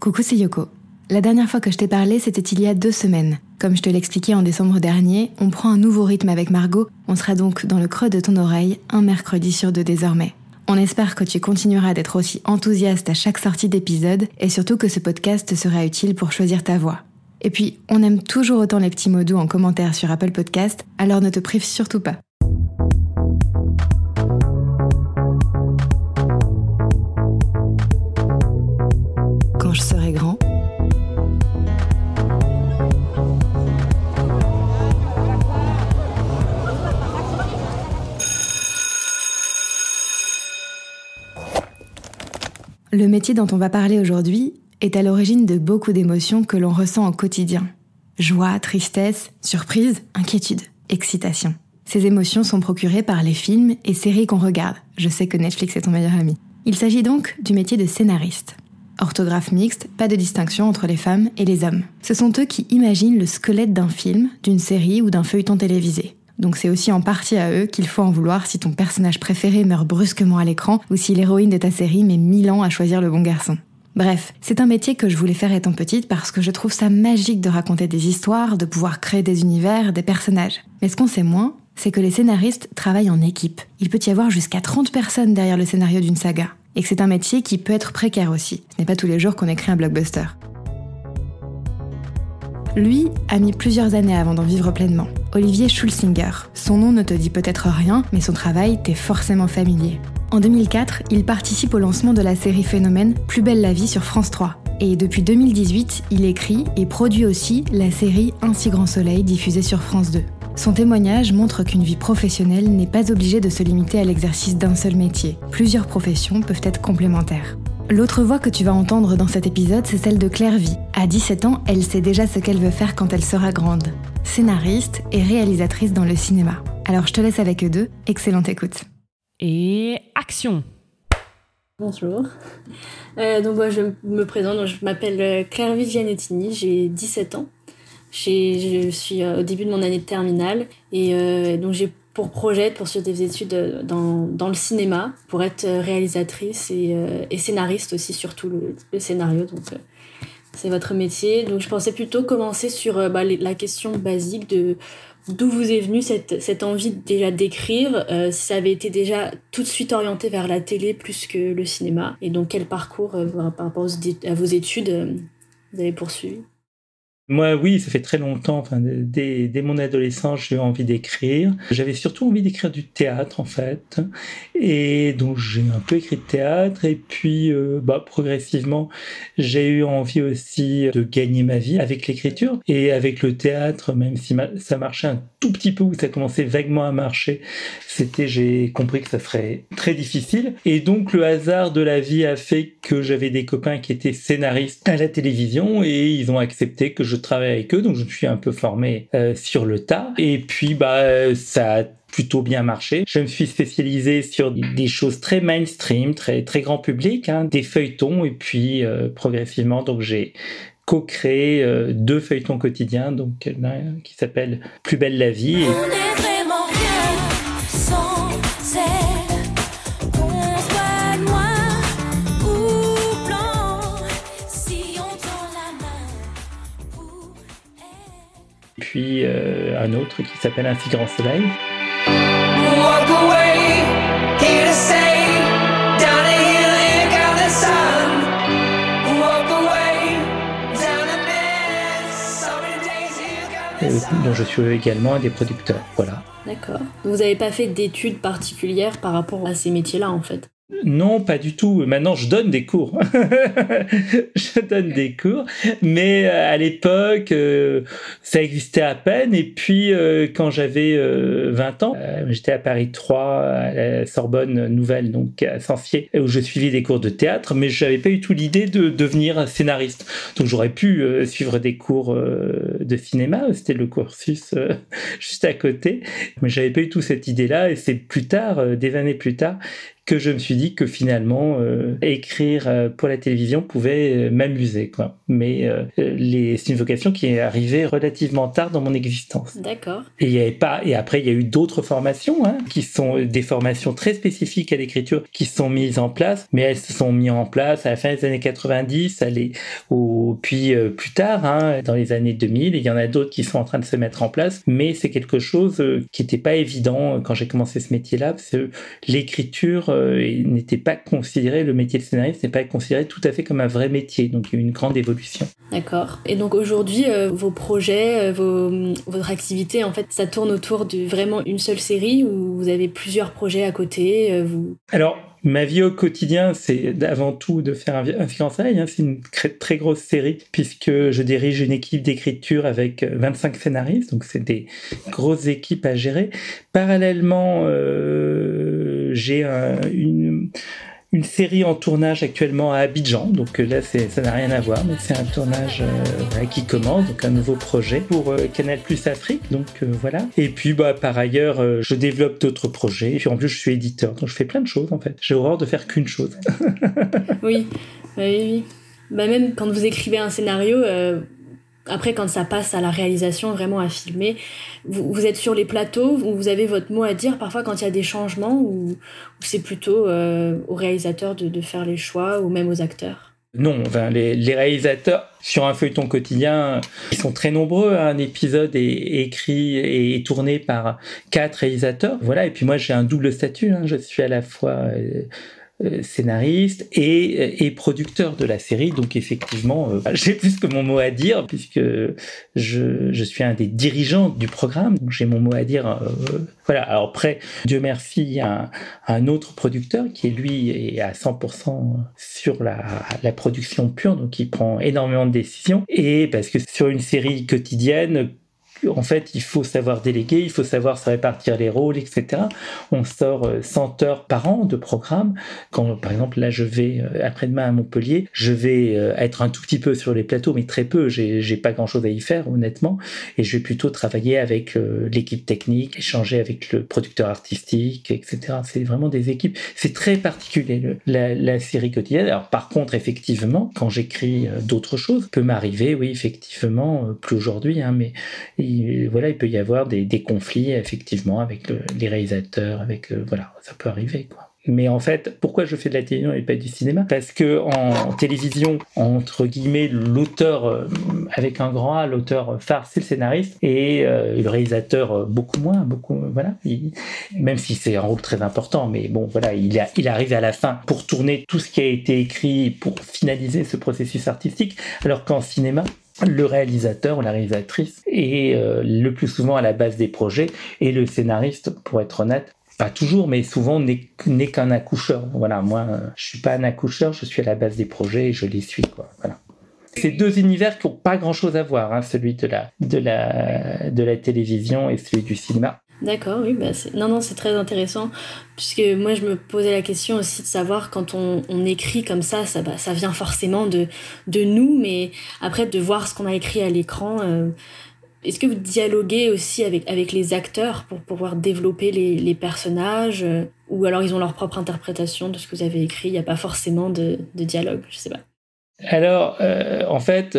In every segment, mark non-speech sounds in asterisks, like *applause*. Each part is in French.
Coucou, c'est Yoko. La dernière fois que je t'ai parlé, c'était il y a deux semaines. Comme je te l'expliquais en décembre dernier, on prend un nouveau rythme avec Margot. On sera donc dans le creux de ton oreille un mercredi sur deux désormais. On espère que tu continueras d'être aussi enthousiaste à chaque sortie d'épisode et surtout que ce podcast sera utile pour choisir ta voix. Et puis, on aime toujours autant les petits mots doux en commentaire sur Apple Podcast, alors ne te prive surtout pas. Le métier dont on va parler aujourd'hui est à l'origine de beaucoup d'émotions que l'on ressent au quotidien. Joie, tristesse, surprise, inquiétude, excitation. Ces émotions sont procurées par les films et séries qu'on regarde. Je sais que Netflix est ton meilleur ami. Il s'agit donc du métier de scénariste. Orthographe mixte, pas de distinction entre les femmes et les hommes. Ce sont eux qui imaginent le squelette d'un film, d'une série ou d'un feuilleton télévisé. Donc c'est aussi en partie à eux qu'il faut en vouloir si ton personnage préféré meurt brusquement à l'écran ou si l'héroïne de ta série met mille ans à choisir le bon garçon. Bref, c'est un métier que je voulais faire étant petite parce que je trouve ça magique de raconter des histoires, de pouvoir créer des univers, des personnages. Mais ce qu'on sait moins, c'est que les scénaristes travaillent en équipe. Il peut y avoir jusqu'à 30 personnes derrière le scénario d'une saga. Et que c'est un métier qui peut être précaire aussi. Ce n'est pas tous les jours qu'on écrit un blockbuster. Lui a mis plusieurs années avant d'en vivre pleinement. Olivier Schulsinger. Son nom ne te dit peut-être rien, mais son travail t'est forcément familier. En 2004, il participe au lancement de la série Phénomène Plus belle la vie sur France 3. Et depuis 2018, il écrit et produit aussi la série Un si grand soleil diffusée sur France 2. Son témoignage montre qu'une vie professionnelle n'est pas obligée de se limiter à l'exercice d'un seul métier. Plusieurs professions peuvent être complémentaires. L'autre voix que tu vas entendre dans cet épisode, c'est celle de Claire Vie. À 17 ans, elle sait déjà ce qu'elle veut faire quand elle sera grande. Scénariste et réalisatrice dans le cinéma. Alors je te laisse avec eux deux. Excellente écoute. Et action Bonjour. Euh, donc moi je me présente, je m'appelle euh, Claire Vigianettini, j'ai 17 ans. Je suis euh, au début de mon année de terminale et donc j'ai pour projet de poursuivre des études euh, dans, dans, le cinéma, pour être euh, réalisatrice et, euh, et scénariste aussi, surtout le, le scénario. Donc, c'est votre métier. Donc, je pensais plutôt commencer sur bah, la question basique de d'où vous est venue cette, cette envie déjà d'écrire, si ça avait été déjà tout de suite orienté vers la télé plus que le cinéma, et donc quel parcours par rapport à vos études vous avez poursuivi? Moi, oui, ça fait très longtemps. Enfin, dès, mon adolescence, j'ai eu envie d'écrire. J'avais surtout envie d'écrire du théâtre, en fait. Et donc, j'ai un peu écrit de théâtre. Et puis, euh, bah, progressivement, j'ai eu envie aussi de gagner ma vie avec l'écriture. Et avec le théâtre, même si ça marchait un tout petit peu, ou ça commençait vaguement à marcher, c'était, j'ai compris que ça serait très difficile. Et donc, le hasard de la vie a fait que j'avais des copains qui étaient scénaristes à la télévision et ils ont accepté que je travaille avec eux, donc je me suis un peu formé euh, sur le tas. Et puis, bah, ça a plutôt bien marché. Je me suis spécialisé sur des choses très mainstream, très très grand public, hein, des feuilletons, et puis euh, progressivement, donc j'ai co-créé euh, deux feuilletons quotidiens, donc qui s'appelle Plus belle la vie. Puis euh, un autre qui s'appelle Un si grand soleil. dont je suis également un des producteurs. Voilà. D'accord. Vous n'avez pas fait d'études particulières par rapport à ces métiers-là, en fait? Non, pas du tout. Maintenant, je donne des cours. *laughs* je donne des cours. Mais euh, à l'époque, euh, ça existait à peine. Et puis, euh, quand j'avais 20 ans, j'étais à Paris 3, à la Sorbonne Nouvelle, donc à Sancier, où je suivais des cours de théâtre. Mais je n'avais pas eu tout l'idée de devenir scénariste. Donc, j'aurais pu suivre des cours de cinéma. C'était le cursus *laughs* juste à côté. Mais j'avais pas eu tout cette idée-là. Et c'est plus tard, des années plus tard, que je me suis dit que finalement euh, écrire euh, pour la télévision pouvait euh, m'amuser quoi. Mais les, c'est une vocation qui est arrivée relativement tard dans mon existence. D'accord. Et il y avait pas et après il y a eu d'autres formations hein, qui sont des formations très spécifiques à l'écriture qui sont mises en place, mais elles se sont mises en place à la fin des années 90, allez, au puis plus tard hein, dans les années 2000, il y en a d'autres qui sont en train de se mettre en place, mais c'est quelque chose qui n'était pas évident quand j'ai commencé ce métier-là, parce que l'écriture euh, n'était pas considéré, le métier de scénariste n'est pas considéré tout à fait comme un vrai métier. Donc il y a eu une grande évolution. D'accord. Et donc aujourd'hui, euh, vos projets, euh, votre activité, en fait, ça tourne autour de vraiment une seule série ou vous avez plusieurs projets à côté vous... Alors, Ma vie au quotidien, c'est avant tout de faire un, un Soleil. Hein. C'est une très, grosse série puisque je dirige une équipe d'écriture avec 25 scénaristes. Donc c'est des grosses équipes à gérer. Parallèlement, euh, j'ai une une série en tournage actuellement à Abidjan. Donc euh, là, ça n'a rien à voir, mais c'est un tournage euh, qui commence, donc un nouveau projet pour euh, Canal Plus Afrique. Donc voilà. Et puis bah par ailleurs, je développe d'autres projets. Et puis en plus, je suis éditeur, donc je fais plein de choses en fait. J'ai horreur de faire qu'une chose. *laughs* oui, oui, oui. Bah même quand vous écrivez un scénario après, quand ça passe à la réalisation, vraiment à filmer, vous, êtes sur les plateaux, vous avez votre mot à dire parfois quand il y a des changements ou, c'est plutôt euh, aux réalisateurs de, faire les choix ou même aux acteurs? Non, les, réalisateurs sur un feuilleton quotidien, sont très nombreux. Un épisode est, écrit et tourné par quatre réalisateurs. Voilà, et puis moi j'ai un double statut. Hein. Je suis à la fois... Euh, euh, scénariste et, et, producteur de la série. Donc effectivement, euh, *laughs* j'ai plus que mon mot à dire puisque je, je suis un des dirigeants du programme. J'ai mon mot à dire. Euh, voilà. Alors après, Dieu merci, a un, autre producteur qui est lui est à 100% sur la, la production pure, donc il prend énormément de décisions. Et parce que sur une série quotidienne en fait, il faut savoir déléguer, il faut savoir se répartir les rôles, etc. On sort 100 euh, heures par an de programme. Quand, par exemple, là, je vais euh, après-demain à Montpellier, je vais euh, être un tout petit peu sur les plateaux, mais très peu. J'ai pas grand-chose à y faire, honnêtement. Et je vais plutôt travailler avec l'équipe technique, échanger avec le producteur artistique, etc. C'est vraiment des équipes. C'est très particulier la, série quotidienne. Alors, par contre, effectivement, quand j'écris d'autres choses, peut m'arriver, oui, effectivement, plus aujourd'hui, hein, mais il, voilà, il peut y avoir des, conflits effectivement avec les réalisateurs, avec euh, voilà, ça peut arriver quoi. Mais en fait, pourquoi je fais de la télévision et pas du cinéma? Parce que en télévision, entre guillemets, l'auteur euh, avec un grand A, l'auteur phare, c'est le scénariste et euh, le réalisateur beaucoup moins, beaucoup voilà. même si c'est un rôle très important, mais bon voilà, il, arrive à la fin pour tourner tout ce qui a été écrit pour finaliser ce processus artistique, alors qu'en cinéma, le réalisateur ou la réalisatrice est euh, le plus souvent à la base des projets et le scénariste, pour être honnête, pas toujours, mais souvent n'est qu'un accoucheur. Voilà, moi, je suis pas un accoucheur, je suis à la base des projets et je les suis, quoi. Voilà. C'est deux univers qui n'ont pas grand-chose à voir, hein, celui de la, de, la, de la télévision et celui du cinéma. D'accord, oui, bah non, non, c'est très intéressant, puisque moi je me posais la question aussi de savoir quand on, écrit comme ça, ça, bah, ça vient forcément de, de nous, mais après de voir ce qu'on a écrit à l'écran, euh, est-ce que vous dialoguez aussi avec, avec les acteurs pour pouvoir développer les, les personnages, euh, ou alors ils ont leur propre interprétation de ce que vous avez écrit, il n'y a pas forcément de, de dialogue, je sais pas. Alors, euh, en fait,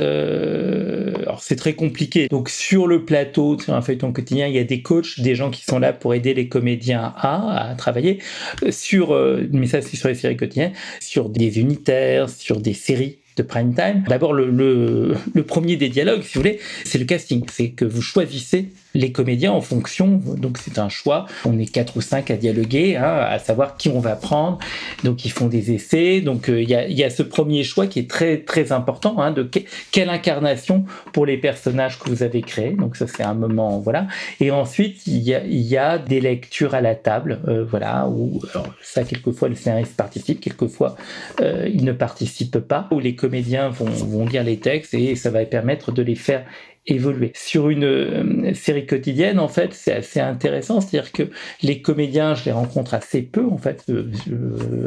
euh, c'est très compliqué. Donc, sur le plateau, sur un feuilleton quotidien, il y a des coachs, des gens qui sont là pour aider les comédiens à, travailler. Euh, sur, mais ça, c'est sur les séries quotidiennes, sur des unitaires, sur des séries de prime time. D'abord, le, premier des dialogues, si vous voulez, c'est le casting. C'est que vous choisissez les comédiens en fonction, donc c'est un choix. On est quatre ou cinq à dialoguer, hein, à savoir qui on va prendre. Donc ils font des essais. Donc euh, il y, a, y, a, ce premier choix qui est très très important, hein, de quelle incarnation pour les personnages que vous avez créés. Donc ça c'est un moment, voilà. Et ensuite il y a, y a des lectures à la table, euh, voilà, où ça quelquefois le scénariste participe, quelquefois euh, il ne participe pas, où les comédiens vont, vont lire les textes et ça va permettre de les faire évoluer. Sur une euh, série quotidienne, en fait, c'est assez intéressant, c'est-à-dire que les comédiens, je les rencontre assez peu, en fait, euh,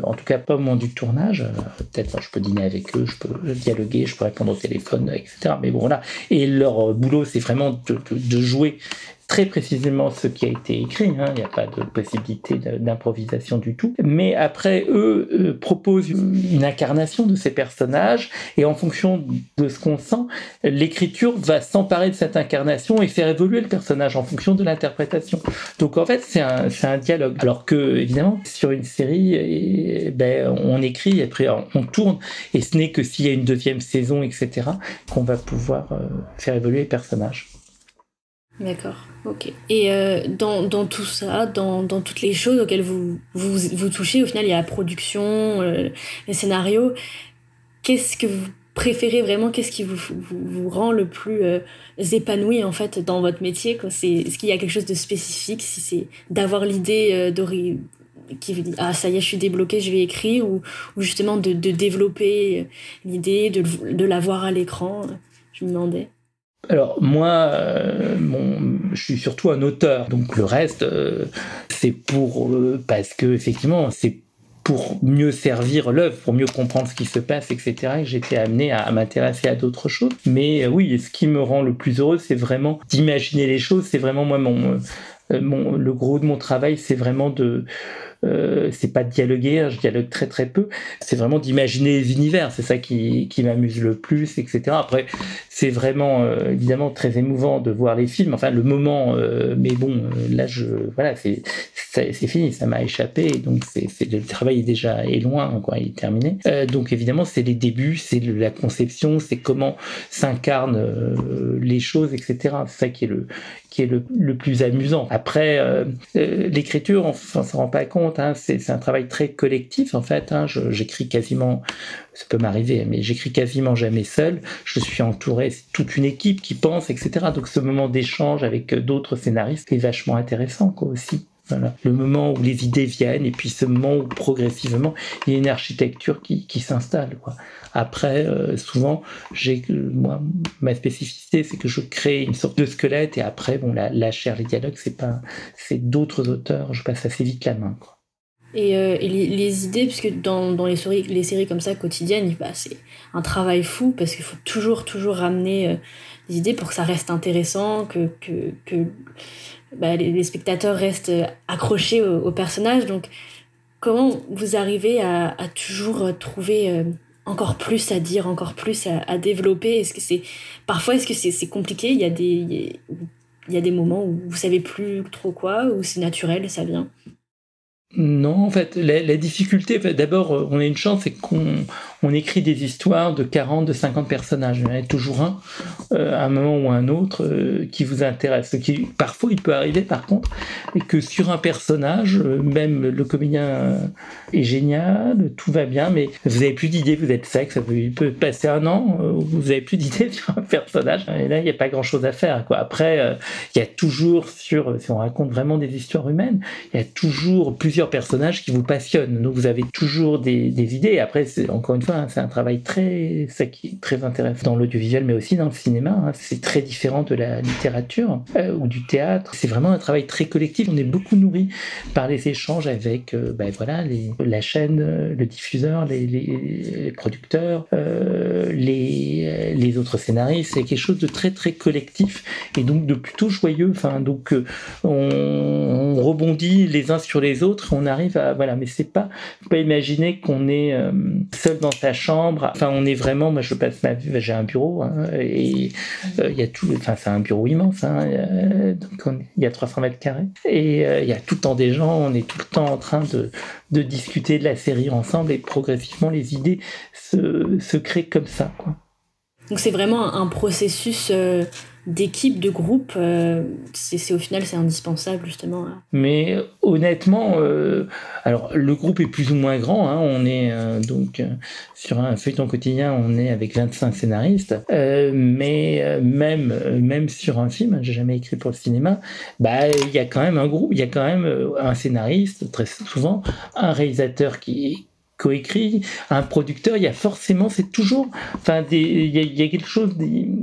en tout cas pas au moment du tournage. Euh, peut-être je peux dîner avec eux, je peux dialoguer, je peux répondre au téléphone, etc. Mais bon, voilà. Et leur boulot, c'est vraiment de, jouer très précisément ce qui a été écrit, hein. il n'y a pas de possibilité d'improvisation du tout. Mais après, eux euh, proposent une incarnation de ces personnages, et en fonction de ce qu'on sent, l'écriture va s'emparer de cette incarnation et faire évoluer le personnage en fonction de l'interprétation. Donc en fait, c'est un, dialogue. Alors que, évidemment, sur une série, et, ben, on écrit, et après on tourne, et ce n'est que s'il y a une deuxième saison, etc., qu'on va pouvoir euh, faire évoluer les personnages. D'accord, ok. Et euh, dans, dans, tout ça, dans, dans, toutes les choses auxquelles vous, vous, vous, touchez, au final, il y a la production, euh, les scénarios. Qu'est-ce que vous préférez vraiment? Qu'est-ce qui vous, vous, rend le plus euh, épanoui, en fait, dans votre métier Est-ce qu'il y a quelque chose de spécifique? Si c'est d'avoir l'idée de qui vous dit ah ça y est je suis débloqué je vais écrire ou, ou justement de, de développer l'idée de, de la voir à l'écran je me demandais alors moi, euh, je suis surtout un auteur, donc le reste, euh, c'est pour euh, parce que effectivement, c'est pour mieux servir l'œuvre, pour mieux comprendre ce qui se passe, etc. Et j'étais amené à, m'intéresser à d'autres choses. Mais oui, ce qui me rend le plus heureux, c'est vraiment d'imaginer les choses. C'est vraiment moi mon, le gros de mon travail, c'est vraiment de euh, c'est pas de dialoguer, hein, je dialogue très très peu. C'est vraiment d'imaginer les univers. C'est ça qui, qui m'amuse le plus, etc. Après, c'est vraiment euh, évidemment très émouvant de voir les films. Enfin, le moment, euh, mais bon, là, je voilà, c'est c'est fini, ça m'a échappé. Donc, c'est le travail est déjà est loin, quoi, il est terminé. donc, évidemment, c'est les débuts, c'est la conception, c'est comment s'incarnent les choses, etc. C'est ça qui est le qui est le, le plus amusant. Après, l'écriture, on, on s'en rend pas compte Hein, c'est un travail très collectif en fait. Hein. j'écris quasiment, ça peut m'arriver, mais j'écris quasiment jamais seul. Je suis entouré, c'est toute une équipe qui pense, etc. Donc ce moment d'échange avec d'autres scénaristes est vachement intéressant quoi aussi. Le moment où les idées viennent et puis ce moment où progressivement il y a une architecture qui, s'installe. Après, euh, souvent, j'ai moi ma spécificité, c'est que je crée une sorte de squelette et après, bon, la, la chair, les dialogues, c'est pas, c'est d'autres auteurs. Je passe assez vite la main. Et, euh, les, idées, puisque dans, dans les, séries, les séries comme ça quotidiennes, bah, c'est un travail fou parce qu'il faut toujours, toujours ramener euh, des idées pour que ça reste intéressant, que, que, que bah, les, spectateurs restent accrochés aux, personnages. Donc, comment vous arrivez à, toujours trouver euh, encore plus à dire, encore plus à, développer? Est-ce que c'est parfois est-ce que c'est compliqué? Il y a des il y a des moments où vous savez plus trop quoi, ou c'est naturel, ça vient? Non, en fait, la, la difficulté, d'abord, euh, on a une chance, c'est qu'on on écrit des histoires de 40, de 50 personnages. Il y en a toujours un, euh, à un moment ou un autre, euh, qui vous intéresse. Ce qui, parfois, il peut arriver, par contre, que sur un personnage, même le comédien est génial, tout va bien, mais vous avez plus d'idées, vous êtes sec, ça peut, il peut passer un an, vous avez plus d'idées *laughs* sur un personnage, et là, il n'y a pas grand-chose à faire. Quoi. Après, il y a toujours, sur, si on raconte vraiment des histoires humaines, il y a toujours plusieurs personnages qui vous passionnent. Donc vous avez toujours des, idées. Après, encore une fois, c'est un travail très, très intéressant dans l'audiovisuel, mais aussi dans le cinéma. Hein. C'est très différent de la littérature euh, ou du théâtre. C'est vraiment un travail très collectif. On est beaucoup nourri par les échanges avec, euh, ben voilà, la chaîne, le diffuseur, les, producteurs, euh, les, autres scénaristes. C'est quelque chose de très très collectif et donc de plutôt joyeux. Enfin, donc on, on rebondit les uns sur les autres on arrive à voilà mais c'est pas faut pas imaginer qu'on est euh, seul dans sa chambre. Enfin on est vraiment moi je passe ma vie j'ai un bureau hein, et euh, il y a tout enfin c'est un bureau immense hein, euh, donc il y a 300 mètres carrés et il y a tout le temps des gens on est tout le temps en train de, de discuter de la série ensemble et progressivement les idées se, se créent comme ça quoi donc c'est vraiment un processus d'équipe, de groupe, euh, c'est au final c'est indispensable justement. Mais honnêtement, euh, alors le groupe est plus ou moins grand. Hein, on est euh, donc sur un feuilleton quotidien, on est avec 25 scénaristes. mais même même sur un film, j'ai jamais écrit pour le cinéma, bah il y a quand même un groupe, il y a quand même un scénariste très souvent, un réalisateur qui coécrit, un producteur, il y a forcément, c'est toujours, enfin, il y, a quelque chose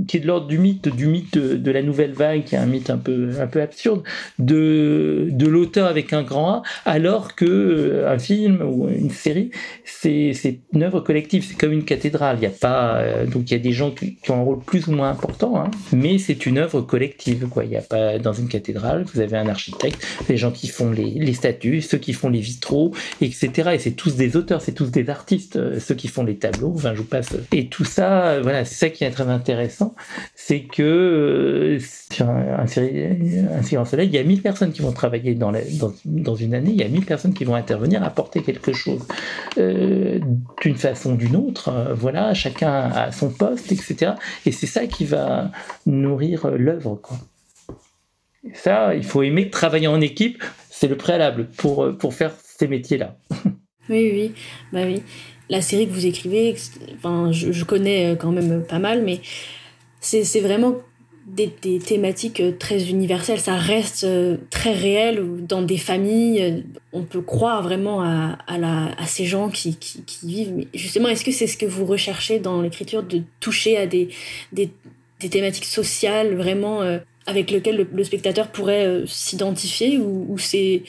qui est de l'ordre du mythe, du mythe de, la nouvelle vague, qui est un mythe un peu, un peu absurde, de, de l'auteur avec un grand A, alors que euh, un film ou une série, c'est une œuvre collective, c'est comme une cathédrale. Il y a pas, euh, donc il y a des gens qui, ont un rôle plus ou moins important, hein, mais c'est une œuvre collective, quoi. Il n'y a pas dans une cathédrale, vous avez un architecte, les gens qui font les, les statues, ceux qui font les vitraux, etc. Et c'est tous des auteurs, tous des artistes, euh, ceux qui font les tableaux. Enfin, je vous passe. Et tout ça, voilà, c'est ça qui est très intéressant, c'est que sur un, un, soleil, il y a 1000 personnes qui vont travailler dans, dans, une année, il y a 1000 personnes qui vont intervenir, apporter quelque chose euh, d'une façon ou d'une autre. Euh, voilà, chacun a son poste, etc. Et c'est ça qui va nourrir l'œuvre. Quoi. ça, il faut aimer travailler en équipe, c'est le préalable pour, pour faire ces métiers-là. *laughs* Oui, oui, bah oui. La série que vous écrivez, enfin, je, connais quand même pas mal, mais c'est vraiment des, des, thématiques euh, très universelles. Ça reste euh, très réel dans des familles. Euh, on peut croire vraiment à, à, la, à ces gens qui, qui, qui, vivent. Mais justement, est-ce que c'est ce que vous recherchez dans l'écriture, de toucher à des, des, des thématiques sociales vraiment avec lesquelles le, spectateur pourrait s'identifier ou c'est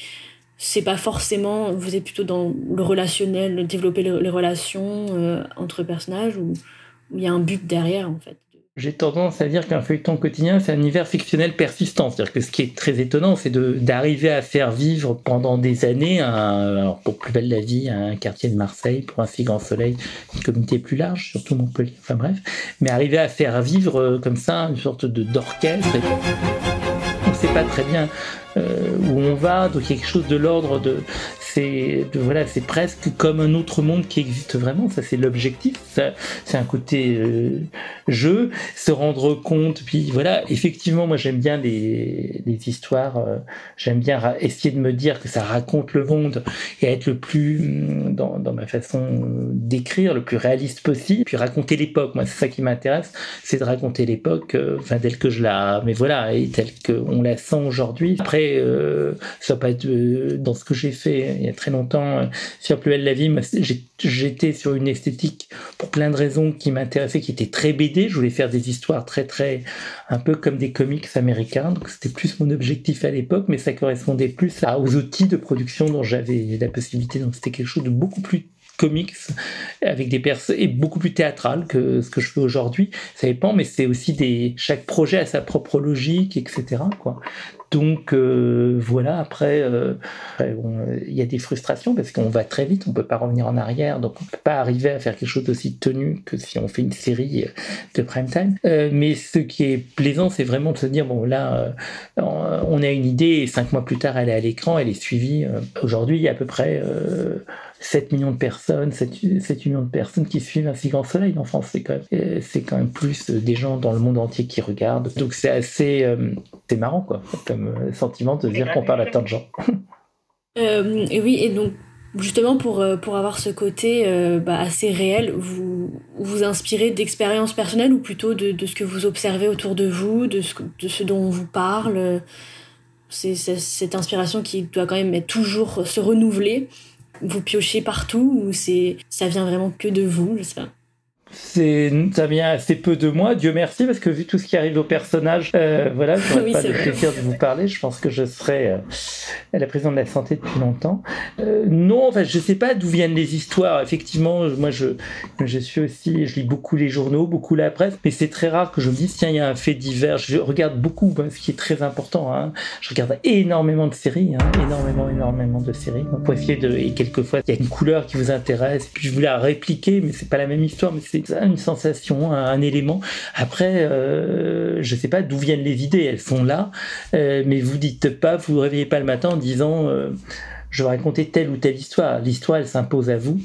c'est pas forcément vous êtes plutôt dans le relationnel développer les, relations entre personnages ou il y a un but derrière en fait j'ai tendance à dire qu'un feuilleton quotidien, c'est un univers fictionnel persistant. C'est-à-dire que ce qui est très étonnant, c'est d'arriver à faire vivre pendant des années, un, alors pour Plus belle la vie, un quartier de Marseille, pour un si grand soleil, une communauté plus large, surtout Montpellier, enfin bref, mais arriver à faire vivre euh, comme ça une sorte d'orchestre. On ne sait pas très bien euh, où on va, donc quelque chose de l'ordre de c'est voilà, c'est presque comme un autre monde qui existe vraiment. Ça, c'est l'objectif. C'est un côté euh, jeu, se rendre compte. Puis voilà, effectivement, moi j'aime bien les, histoires. Euh, j'aime bien essayer de me dire que ça raconte le monde et être le plus mm, dans, dans ma façon euh, d'écrire, le plus réaliste possible. Puis raconter l'époque. Moi, c'est ça qui m'intéresse, c'est de raconter l'époque, enfin telle que je la, mais voilà, et telle qu'on la sent aujourd'hui. Après, ça peut être dans ce que j'ai fait il y a très longtemps euh, sur Plus belle la vie. J'étais sur une esthétique pour plein de raisons qui m'intéressait, qui était très BD. Je voulais faire des histoires très très un peu comme des comics américains. Donc c'était plus mon objectif à l'époque, mais ça correspondait plus aux outils de production dont j'avais la possibilité. Donc c'était quelque chose de beaucoup plus comics avec des personnes et beaucoup plus théâtral que ce que je fais aujourd'hui. Ça dépend, mais c'est aussi des chaque projet a sa propre logique, etc. Quoi. Donc euh, voilà, après, euh, il y a des frustrations parce qu'on va très vite, on peut pas revenir en arrière, donc on peut pas arriver à faire quelque chose d'aussi tenu que si on fait une série de prime time. Euh, mais ce qui est plaisant, c'est vraiment de se dire bon là, on a une idée et cinq mois plus tard, elle est à l'écran, elle est suivie. Aujourd'hui, il y a à peu près 7 millions de personnes, 7, 7, millions de personnes qui suivent un si grand soleil en France. C'est quand, même, c'est quand même plus des gens dans le monde entier qui regardent. Donc c'est assez c'est marrant, quoi, comme euh, sentiment de dire qu'on parle à tant de gens. *laughs* Euh, et oui, et donc justement pour, euh, pour avoir ce côté bah, assez réel, vous vous inspirez d'expériences personnelles ou plutôt de, de, ce que vous observez autour de vous, de ce, de ce dont on vous parle? C'est cette inspiration qui doit quand même être toujours se renouveler. Vous piochez partout ou c'est ça vient vraiment que de vous, je sais pas ça vient assez peu de moi, Dieu merci, parce que vu tout ce qui arrive au personnage, euh, voilà, j'aurais pas le plaisir de vous parler. Je pense que je serai euh, la présidente de la santé depuis longtemps. Euh, non, enfin, je sais pas d'où viennent les histoires. Effectivement, moi, je, je suis aussi, je lis beaucoup les journaux, beaucoup la presse, mais c'est très rare que je me dise tiens, il y a un fait divers. Je regarde beaucoup, ce qui est très important. Hein. Je regarde énormément de séries, hein, énormément, énormément de séries. Donc, pour essayer de, et quelquefois, il y a une couleur qui vous intéresse, puis je voulais la répliquer, mais c'est pas la même histoire, mais c'est une sensation, un, élément. Après, euh, je sais pas d'où viennent les idées, elles sont là, euh, mais vous dites pas, vous vous réveillez pas le matin en disant euh, je vais raconter telle ou telle histoire. L'histoire, elle s'impose à vous.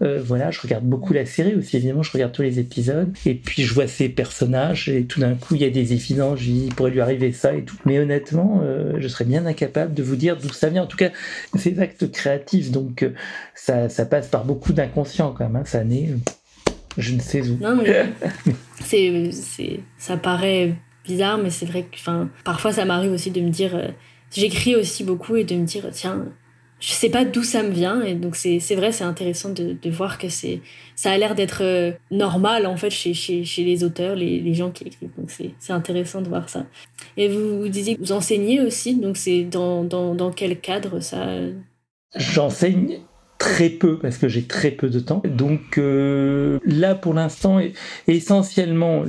Euh, voilà, je regarde beaucoup la série aussi, évidemment, je regarde tous les épisodes. Et puis, je vois ces personnages, et tout d'un coup, il y a des évidences, il pourrait lui arriver ça et tout. Mais honnêtement, je serais bien incapable de vous dire d'où ça vient. En tout cas, ces actes créatifs, donc, ça, ça passe par beaucoup d'inconscient quand même. Hein. Ça naît je ne sais où. Non, mais *laughs* c'est, c'est, ça paraît bizarre, mais c'est vrai que enfin, parfois ça m'arrive aussi de me dire. Euh, j'écris aussi beaucoup et de me dire, tiens, je sais pas d'où ça me vient et donc c'est vrai c'est intéressant de, de, voir que c'est ça a l'air d'être euh, normal en fait chez, chez, chez les auteurs les, les, gens qui écrivent donc c'est intéressant de voir ça et vous, vous disiez que vous enseignez aussi donc c'est dans, dans, dans quel cadre ça? J'enseigne très peu parce que j'ai très peu de temps. Donc euh, là pour l'instant, essentiellement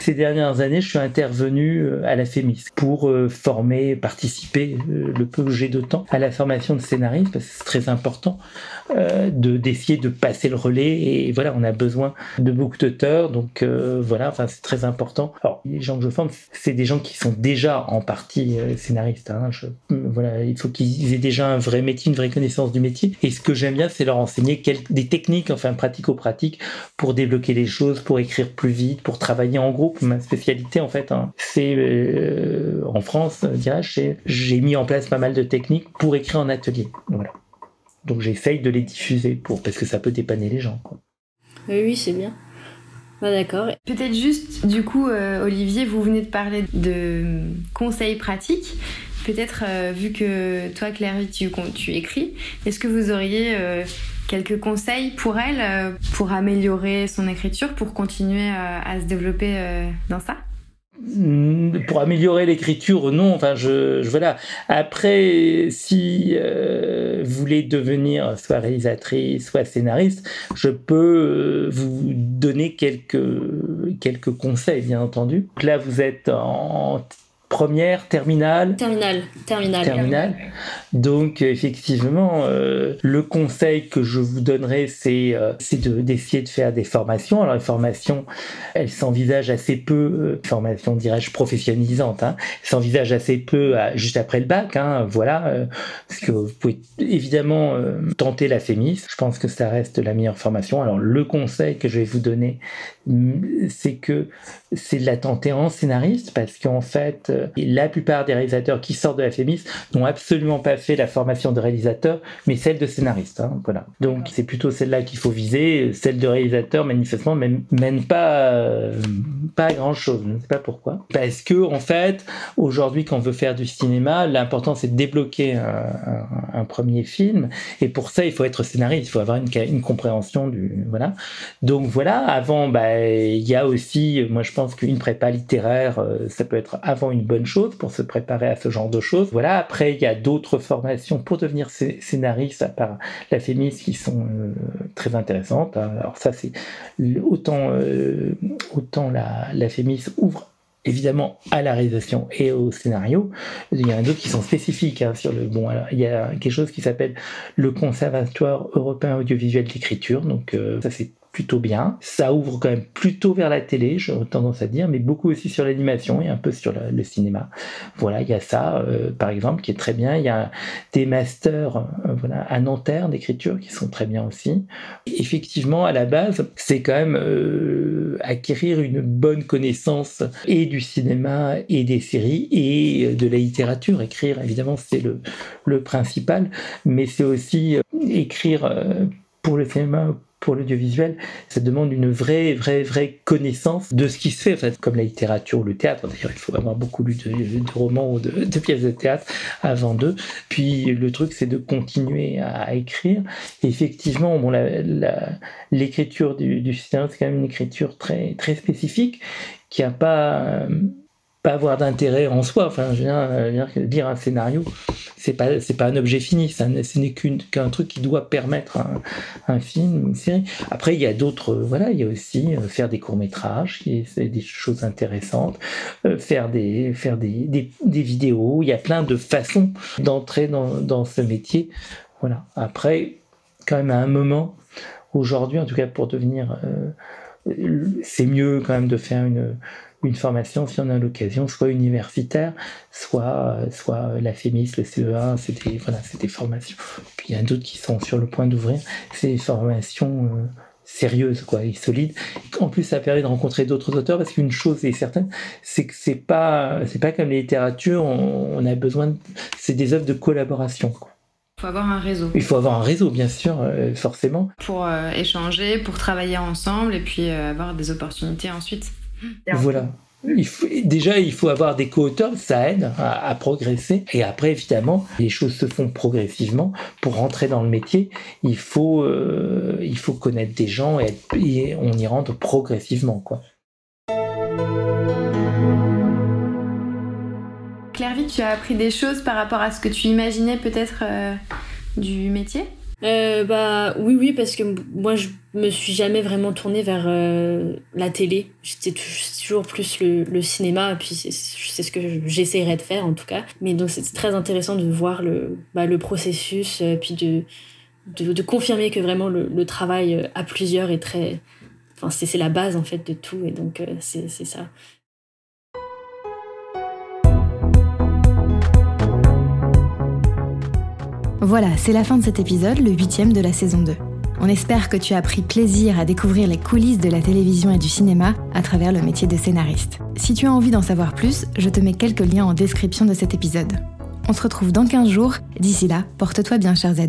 ces dernières années, je suis intervenu euh, à la FEMIS pour euh, former, participer le peu que j'ai de temps à la formation de scénariste parce que c'est très important de d'essayer de passer le relais et voilà on a besoin de beaucoup d'auteurs donc voilà enfin c'est très important. Alors les gens que je forme c'est des gens qui sont déjà en partie scénaristes. Hein. voilà il faut qu'ils aient déjà un vrai métier, une vraie connaissance du métier ce que j'aime bien, c'est leur enseigner des techniques, enfin pratico-pratiques, pour débloquer les choses, pour écrire plus vite, pour travailler en groupe. Ma spécialité, en fait, hein, c'est euh, en France, dirais-je, j'ai mis en place pas mal de techniques pour écrire en atelier. Voilà. Donc j'essaye de les diffuser pour parce que ça peut dépanner les gens. Oui, oui, c'est bien. Ah, d'accord. Peut-être juste, du coup, euh, Olivier, vous venez de parler de conseils pratiques peut-être, euh, vu que toi, Claire, tu, tu écris, est-ce que vous auriez euh, quelques conseils pour elle, euh, pour améliorer son écriture, pour continuer à se développer dans ça? Hmm, pour améliorer l'écriture, non. Enfin, je, voilà. Après, si vous voulez devenir soit réalisatrice, soit scénariste, je peux vous donner quelques quelques conseils, bien entendu. Là, vous êtes en première, terminale Terminale, terminale. Terminale. Donc effectivement, euh, le conseil que je vous donnerai, c'est euh, d'essayer de, faire des formations. Alors les formations, elles s'envisagent assez peu, euh, formations dirais-je professionnalisantes, hein, s'envisagent assez peu juste après le bac. Hein, voilà, euh, parce que vous pouvez évidemment tenter la FEMIS. Je pense que ça reste la meilleure formation. Alors le conseil que je vais vous donner, mm, c'est que c'est de la tenter en scénariste, parce qu'en fait la plupart des réalisateurs qui sortent de la FEMIS n'ont absolument pas fait la formation de réalisateur, mais celle de scénariste. Hein, voilà. Donc c'est plutôt celle-là qu'il faut viser. Celle de réalisateur, manifestement, mène, mène pas, euh, pas à grand chose. Je ne sais pas pourquoi. Parce que, en fait, aujourd'hui, quand on veut faire du cinéma, l'important c'est de débloquer un, premier film. Et pour ça, il faut être scénariste. Il faut avoir une, une compréhension du. Voilà. Donc voilà, avant, bah, il y a aussi, moi je pense qu'une prépa littéraire, euh, ça peut être avant une bonne chose pour se préparer à ce genre de choses. Voilà, après, il y a d'autres formations pour devenir scénariste, à part la FEMIS, qui sont euh, très intéressantes. Hein. Alors ça, c'est autant, euh, autant la, la ouvre évidemment à la réalisation et au scénario. Il y en a d'autres qui sont spécifiques hein, sur le bon. Alors, il y a quelque chose qui s'appelle le Conservatoire européen audiovisuel d'écriture. Donc ça c'est plutôt bien. Ça ouvre quand même plutôt vers la télé, j'ai tendance à dire, mais beaucoup aussi sur l'animation et un peu sur le, cinéma. Voilà, il y a ça, euh, par exemple, qui est très bien. Il y a des masters euh, voilà, à Nanterre d'écriture qui sont très bien aussi. Effectivement, à la base, c'est quand même euh, acquérir une bonne connaissance et du cinéma et des séries et de la littérature. Écrire, évidemment, c'est le, le principal, mais c'est aussi écrire pour le cinéma, pour l'audiovisuel, ça demande une vraie, vraie, vraie connaissance de ce qui se fait, en fait, comme la littérature ou le théâtre. D'ailleurs, il faut avoir beaucoup lu de, romans ou de, pièces de théâtre avant d'eux. Puis le truc, c'est de continuer à, écrire. effectivement, bon, l'écriture du, du c'est quand même une écriture très, très spécifique qui a pas pas avoir d'intérêt en soi. Enfin, je veux dire, lire un scénario, c'est pas c'est pas un objet fini, ça, ce n'est qu'un truc qui doit permettre un, film, une série. Après, il y a d'autres, voilà, il y a aussi euh, faire des courts métrages, c'est des choses intéressantes, euh, faire des faire des, des, vidéos. Il y a plein de façons d'entrer dans, dans ce métier. Voilà. Après, quand même, à un moment, aujourd'hui, en tout cas, pour devenir euh, c'est mieux quand même de faire une, une formation si on a l'occasion, soit universitaire, soit, soit la FEMIS, le CEA, c'est des, voilà, des formations. Puis il y en a d'autres qui sont sur le point d'ouvrir. C'est des formations euh, sérieuses quoi, et solides. En plus, ça permet de rencontrer d'autres auteurs parce qu'une chose est certaine, c'est que c'est pas, pas comme les littératures, on, a besoin, c'est des œuvres de collaboration. Il faut avoir un réseau. Il faut avoir un réseau, bien sûr, euh, forcément. Pour euh, échanger, pour travailler ensemble et puis avoir des opportunités ensuite. Voilà. déjà, il faut avoir des co-auteurs, ça aide à, progresser. Et après, évidemment, les choses se font progressivement. Pour rentrer dans le métier, il faut, euh, il faut connaître des gens et, et, on y rentre progressivement, quoi. Claire tu as appris des choses par rapport à ce que tu imaginais peut-être euh, du métier? Euh, bah oui oui parce que moi je me suis jamais vraiment tournée vers euh, la télé. J'étais toujours plus le, cinéma puis c'est ce que j'essaierais de faire en tout cas. Mais donc c'est très intéressant de voir le bah, le processus puis de, de, confirmer que vraiment le, le, travail à plusieurs est très enfin c'est la base en fait de tout et donc c'est ça Voilà, c'est la fin de cet épisode, le huitième de la saison 2. On espère que tu as pris plaisir à découvrir les coulisses de la télévision et du cinéma à travers le métier de scénariste. Si tu as envie d'en savoir plus, je te mets quelques liens en description de cet épisode. On se retrouve dans 15 jours. D'ici là, porte-toi bien, cher Z.